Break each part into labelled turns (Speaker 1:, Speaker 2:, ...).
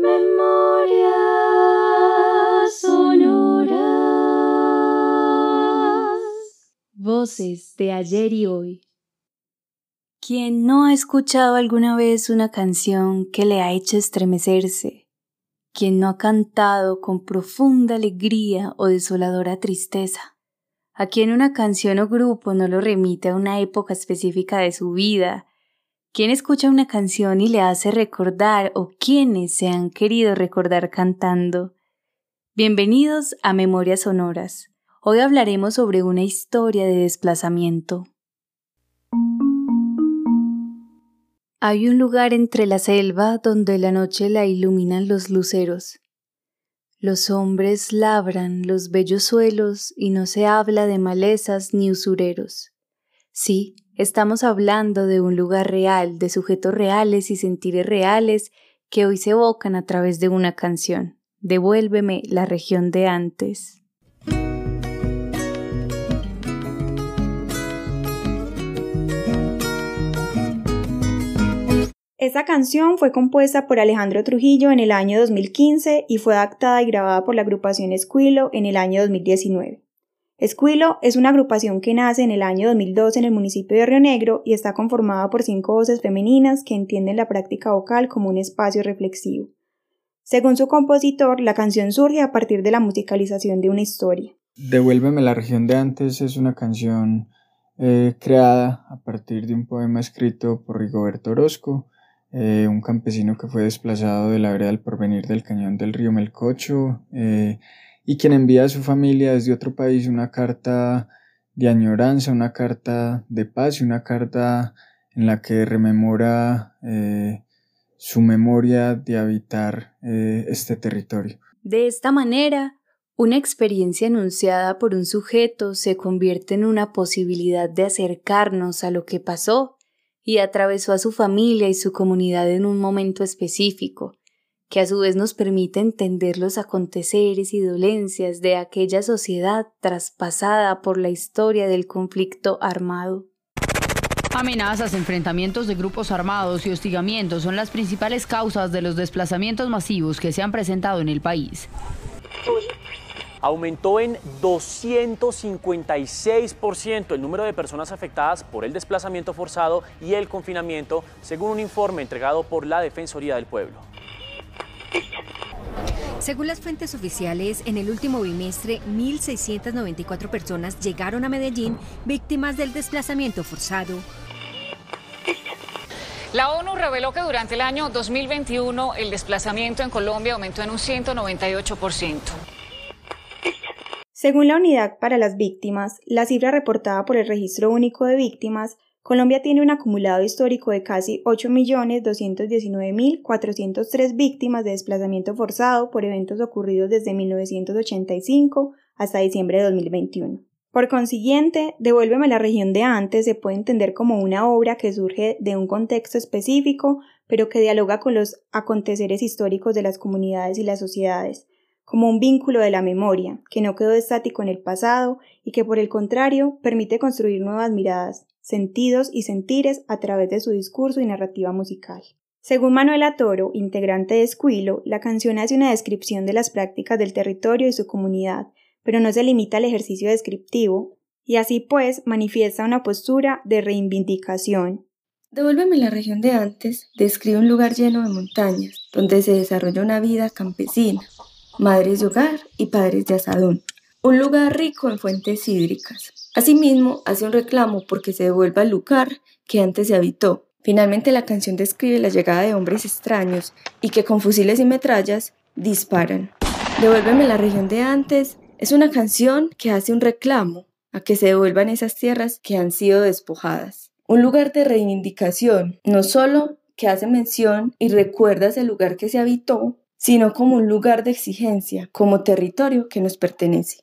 Speaker 1: Memoria sonora.
Speaker 2: Voces de ayer y hoy. ¿Quién no ha escuchado alguna vez una canción que le ha hecho estremecerse? ¿Quién no ha cantado con profunda alegría o desoladora tristeza? ¿A quien una canción o grupo no lo remite a una época específica de su vida? ¿Quién escucha una canción y le hace recordar o quiénes se han querido recordar cantando? Bienvenidos a Memorias Sonoras. Hoy hablaremos sobre una historia de desplazamiento. Hay un lugar entre la selva donde la noche la iluminan los luceros. Los hombres labran los bellos suelos y no se habla de malezas ni usureros. Sí, estamos hablando de un lugar real, de sujetos reales y sentires reales que hoy se evocan a través de una canción. Devuélveme la región de antes.
Speaker 3: Esta canción fue compuesta por Alejandro Trujillo en el año 2015 y fue adaptada y grabada por la agrupación Esquilo en el año 2019. Esquilo es una agrupación que nace en el año 2012 en el municipio de Río Negro y está conformada por cinco voces femeninas que entienden la práctica vocal como un espacio reflexivo. Según su compositor, la canción surge a partir de la musicalización de una historia.
Speaker 4: Devuélveme la región de antes es una canción eh, creada a partir de un poema escrito por Rigoberto Orozco eh, un campesino que fue desplazado de la vereda porvenir del cañón del río Melcocho, eh, y quien envía a su familia desde otro país una carta de añoranza, una carta de paz y una carta en la que rememora eh, su memoria de habitar este territorio.
Speaker 2: De esta manera, una experiencia enunciada por un sujeto se convierte en una posibilidad de acercarnos a lo que pasó y atravesó a su familia y su comunidad en un momento específico, que a su vez nos permite entender los aconteceres y dolencias de aquella sociedad traspasada por la historia del conflicto armado.
Speaker 5: Amenazas, enfrentamientos de grupos armados y hostigamientos son las principales causas de los desplazamientos masivos que se han presentado en el país
Speaker 6: aumentó en 256% el número de personas afectadas por el desplazamiento forzado y el confinamiento, según un informe entregado por la Defensoría del Pueblo.
Speaker 7: Según las fuentes oficiales, en el último bimestre, 1.694 personas llegaron a Medellín víctimas del desplazamiento forzado.
Speaker 8: La ONU reveló que durante el año 2021 el desplazamiento en Colombia aumentó en un 198%.
Speaker 3: Según la Unidad para las Víctimas, la cifra reportada por el Registro Único de Víctimas, Colombia tiene un acumulado histórico de casi 8.219.403 víctimas de desplazamiento forzado por eventos ocurridos desde 1985 hasta diciembre de 2021. Por consiguiente, Devuélveme la región de antes se puede entender como una obra que surge de un contexto específico, pero que dialoga con los aconteceres históricos de las comunidades y las sociedades, como un vínculo de la memoria, que no quedó estático en el pasado y que por el contrario permite construir nuevas miradas, sentidos y sentires a través de su discurso y narrativa musical. Según Manuela Toro, integrante de Esquilo, la canción hace una descripción de las prácticas del territorio y su comunidad, pero no se limita al ejercicio descriptivo, y así pues manifiesta una postura de reivindicación.
Speaker 9: Devuélveme la región de antes describe un lugar lleno de montañas, donde se desarrolla una vida campesina, madres de hogar y padres de asadón, un lugar rico en fuentes hídricas. Asimismo, hace un reclamo porque se devuelva el lugar que antes se habitó. Finalmente, la canción describe la llegada de hombres extraños y que con fusiles y metrallas disparan. Devuélveme la región de antes es una canción que hace un reclamo a que se devuelvan esas tierras que han sido despojadas. Un lugar de reivindicación, no solo que hace mención y recuerda ese lugar que se habitó, sino como un lugar de exigencia, como territorio que nos pertenece.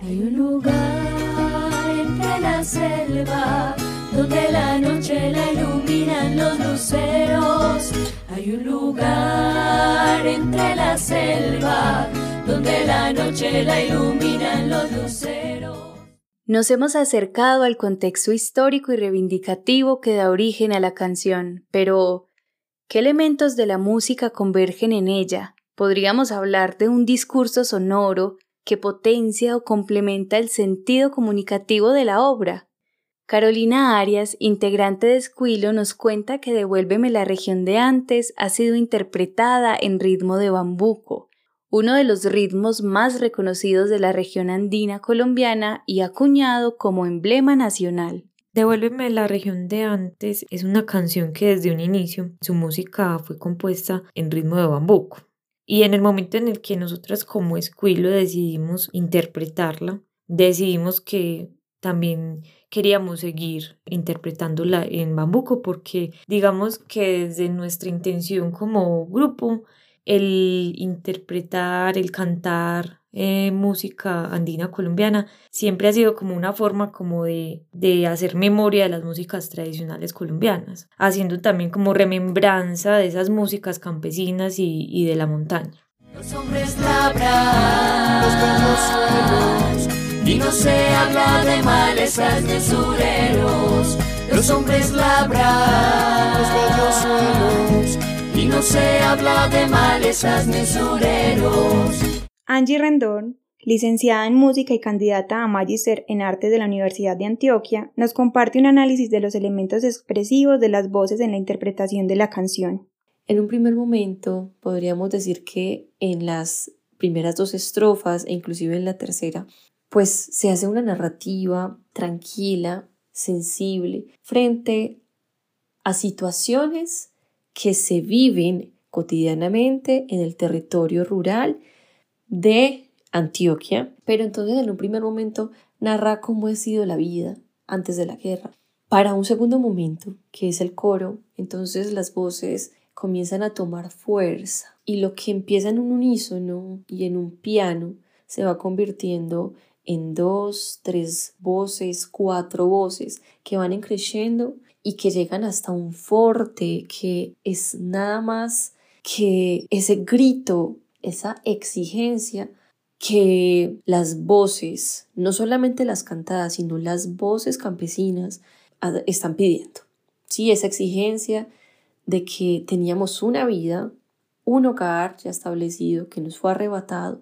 Speaker 1: Hay un lugar entre la selva donde la noche la iluminan los luceros. Hay un lugar entre la selva donde la noche la iluminan los luceros.
Speaker 2: Nos hemos acercado al contexto histórico y reivindicativo que da origen a la canción, pero ¿qué elementos de la música convergen en ella? Podríamos hablar de un discurso sonoro que potencia o complementa el sentido comunicativo de la obra. Carolina Arias, integrante de Esquilo, nos cuenta que Devuélveme la región de antes ha sido interpretada en ritmo de bambuco, uno de los ritmos más reconocidos de la región andina colombiana y acuñado como emblema nacional.
Speaker 10: Devuélveme la región de antes es una canción que desde un inicio su música fue compuesta en ritmo de bambuco. Y en el momento en el que nosotras como Esquilo decidimos interpretarla, decidimos que también queríamos seguir interpretándola en bambuco porque digamos que desde nuestra intención como grupo el interpretar, el cantar eh, música andina colombiana siempre ha sido como una forma como de, de, hacer memoria de las músicas tradicionales colombianas, haciendo también como remembranza de esas músicas campesinas y, y de la montaña.
Speaker 1: Los hombres labran los y no se habla de malezas sureros. Los hombres labran los y no se habla de malezas ni.
Speaker 3: Angie Rendón, licenciada en música y candidata a Magister en Artes de la Universidad de Antioquia, nos comparte un análisis de los elementos expresivos de las voces en la interpretación de la canción.
Speaker 11: En un primer momento podríamos decir que en las primeras dos estrofas e inclusive en la tercera pues se hace una narrativa tranquila, sensible, frente a situaciones que se viven cotidianamente en el territorio rural de Antioquia, pero entonces en un primer momento narra cómo ha sido la vida antes de la guerra. Para un segundo momento, que es el coro, entonces las voces comienzan a tomar fuerza y lo que empieza en un unísono y en un piano se va convirtiendo en dos, tres voces, cuatro voces que van creciendo y que llegan hasta un forte que es nada más que ese grito, esa exigencia que las voces, no solamente las cantadas, sino las voces campesinas están pidiendo. Sí, esa exigencia de que teníamos una vida, un hogar ya establecido que nos fue arrebatado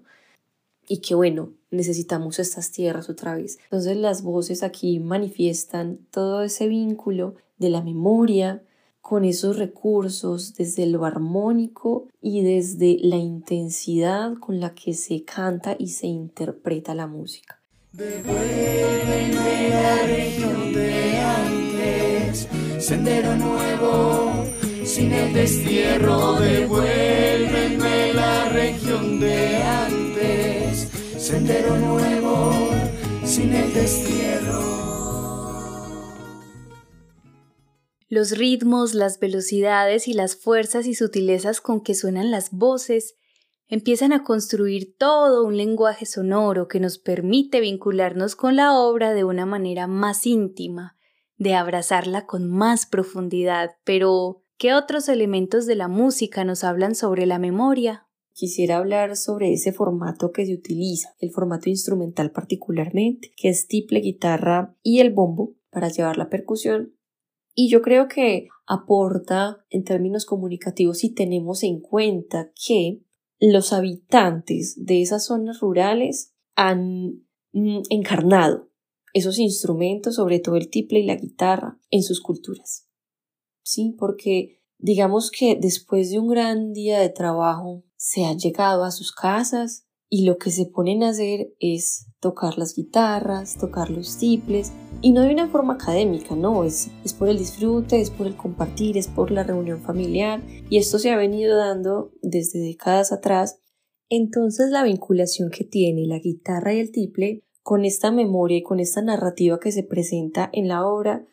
Speaker 11: y que bueno, necesitamos estas tierras otra vez. Entonces las voces aquí manifiestan todo ese vínculo de la memoria con esos recursos desde lo armónico y desde la intensidad con la que se canta y se interpreta la música.
Speaker 1: Devuélveme la región de antes, sendero nuevo, sin el destierro. Devuélveme la región de antes, sendero nuevo, sin el destierro.
Speaker 2: Los ritmos, las velocidades y las fuerzas y sutilezas con que suenan las voces empiezan a construir todo un lenguaje sonoro que nos permite vincularnos con la obra de una manera más íntima, de abrazarla con más profundidad. Pero, ¿qué otros elementos de la música nos hablan sobre la memoria?
Speaker 11: quisiera hablar sobre ese formato que se utiliza, el formato instrumental particularmente, que es tiple, guitarra y el bombo para llevar la percusión. Y yo creo que aporta en términos comunicativos si tenemos en cuenta que los habitantes de esas zonas rurales han mm, encarnado esos instrumentos, sobre todo el tiple y la guitarra, en sus culturas. Sí, porque digamos que después de un gran día de trabajo se han llegado a sus casas y lo que se ponen a hacer es tocar las guitarras, tocar los tiples y no de una forma académica, no, es, es por el disfrute, es por el compartir, es por la reunión familiar y esto se ha venido dando desde décadas atrás. Entonces la vinculación que tiene la guitarra y el tiple con esta memoria y con esta narrativa que se presenta en la obra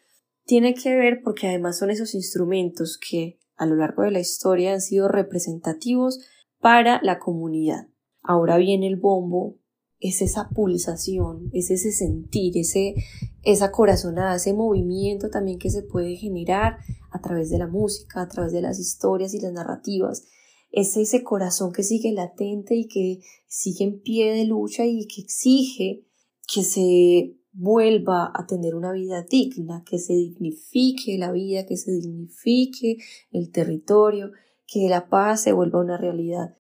Speaker 11: tiene que ver porque además son esos instrumentos que a lo largo de la historia han sido representativos para la comunidad. Ahora viene el bombo, es esa pulsación, es ese sentir, ese, esa corazonada, ese movimiento también que se puede generar a través de la música, a través de las historias y las narrativas. Es ese corazón que sigue latente y que sigue en pie de lucha y que exige que se vuelva a tener una vida digna, que se dignifique la vida, que se dignifique el territorio, que la paz se vuelva una realidad.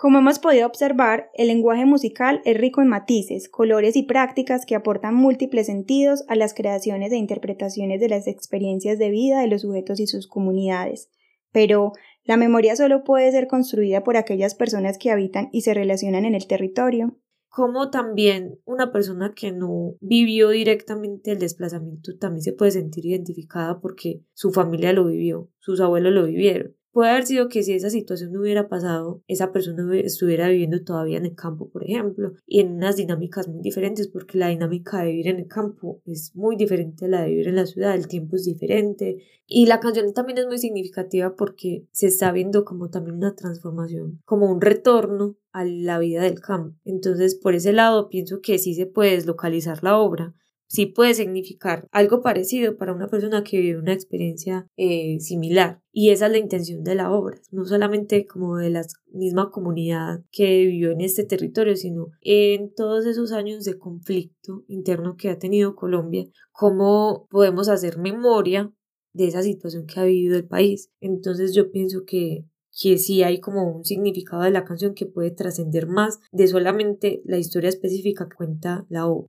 Speaker 3: Como hemos podido observar, el lenguaje musical es rico en matices, colores y prácticas que aportan múltiples sentidos a las creaciones e interpretaciones de las experiencias de vida de los sujetos y sus comunidades. Pero, la memoria solo puede ser construida por aquellas personas que habitan y se relacionan en el territorio
Speaker 10: como también una persona que no vivió directamente el desplazamiento también se puede sentir identificada porque su familia lo vivió, sus abuelos lo vivieron. Puede haber sido que si esa situación no hubiera pasado, esa persona estuviera viviendo todavía en el campo, por ejemplo, y en unas dinámicas muy diferentes, porque la dinámica de vivir en el campo es muy diferente a la de vivir en la ciudad, el tiempo es diferente. Y la canción también es muy significativa porque se está viendo como también una transformación, como un retorno a la vida del campo. Entonces, por ese lado, pienso que sí se puede deslocalizar la obra sí puede significar algo parecido para una persona que vive una experiencia eh, similar. Y esa es la intención de la obra, no solamente como de la misma comunidad que vivió en este territorio, sino en todos esos años de conflicto interno que ha tenido Colombia, cómo podemos hacer memoria de esa situación que ha vivido el país. Entonces yo pienso que que sí hay como un significado de la canción que puede trascender más de solamente la historia específica que cuenta la obra.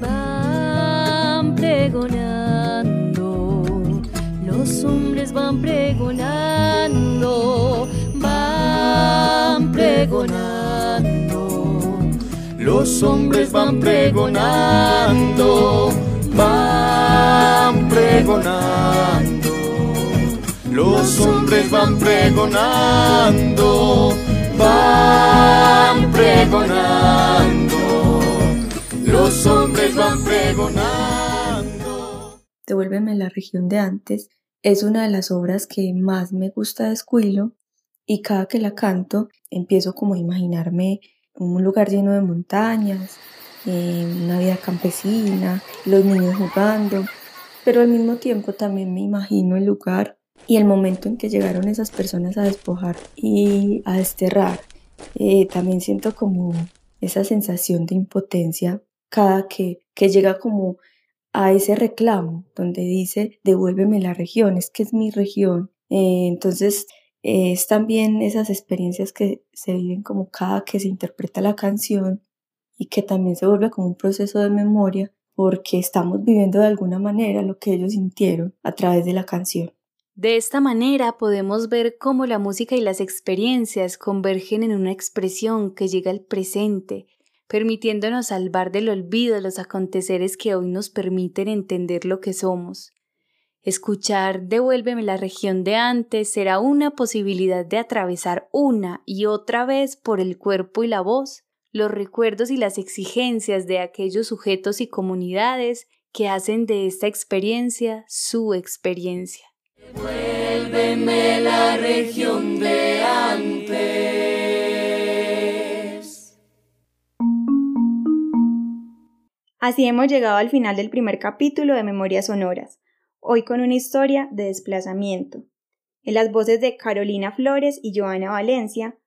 Speaker 1: Van pregonando, los hombres van pregonando, van pregonando,
Speaker 12: los hombres van pregonando, van pregonando, los hombres van pregonando, van pregonando los hombres van pregonando.
Speaker 9: Devuélveme la región de antes es una de las obras que más me gusta de Escuilo y cada que la canto empiezo como a imaginarme un lugar lleno de montañas, eh, una vida campesina, los niños jugando, pero al mismo tiempo también me imagino el lugar y el momento en que llegaron esas personas a despojar y a desterrar. Eh, también siento como esa sensación de impotencia cada que, que llega como a ese reclamo donde dice devuélveme la región, es que es mi región. Eh, entonces es también esas experiencias que se viven como cada que se interpreta la canción y que también se vuelve como un proceso de memoria porque estamos viviendo de alguna manera lo que ellos sintieron a través de la canción.
Speaker 2: De esta manera podemos ver cómo la música y las experiencias convergen en una expresión que llega al presente, permitiéndonos salvar del olvido los aconteceres que hoy nos permiten entender lo que somos. Escuchar Devuélveme la región de antes será una posibilidad de atravesar una y otra vez por el cuerpo y la voz los recuerdos y las exigencias de aquellos sujetos y comunidades que hacen de esta experiencia su experiencia.
Speaker 1: Devuélveme la región de antes.
Speaker 3: Así hemos llegado al final del primer capítulo de Memorias Sonoras, hoy con una historia de desplazamiento. En las voces de Carolina Flores y Joana Valencia,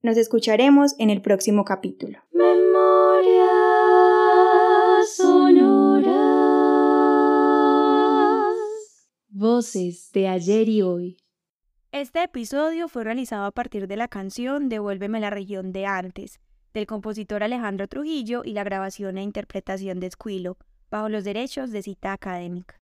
Speaker 3: nos escucharemos en el próximo capítulo.
Speaker 1: Memorias Sonoras.
Speaker 2: Voces de ayer y hoy.
Speaker 3: Este episodio fue realizado a partir de la canción Devuélveme la región de antes, del compositor Alejandro Trujillo y la grabación e interpretación de Esquilo, bajo los derechos de cita académica.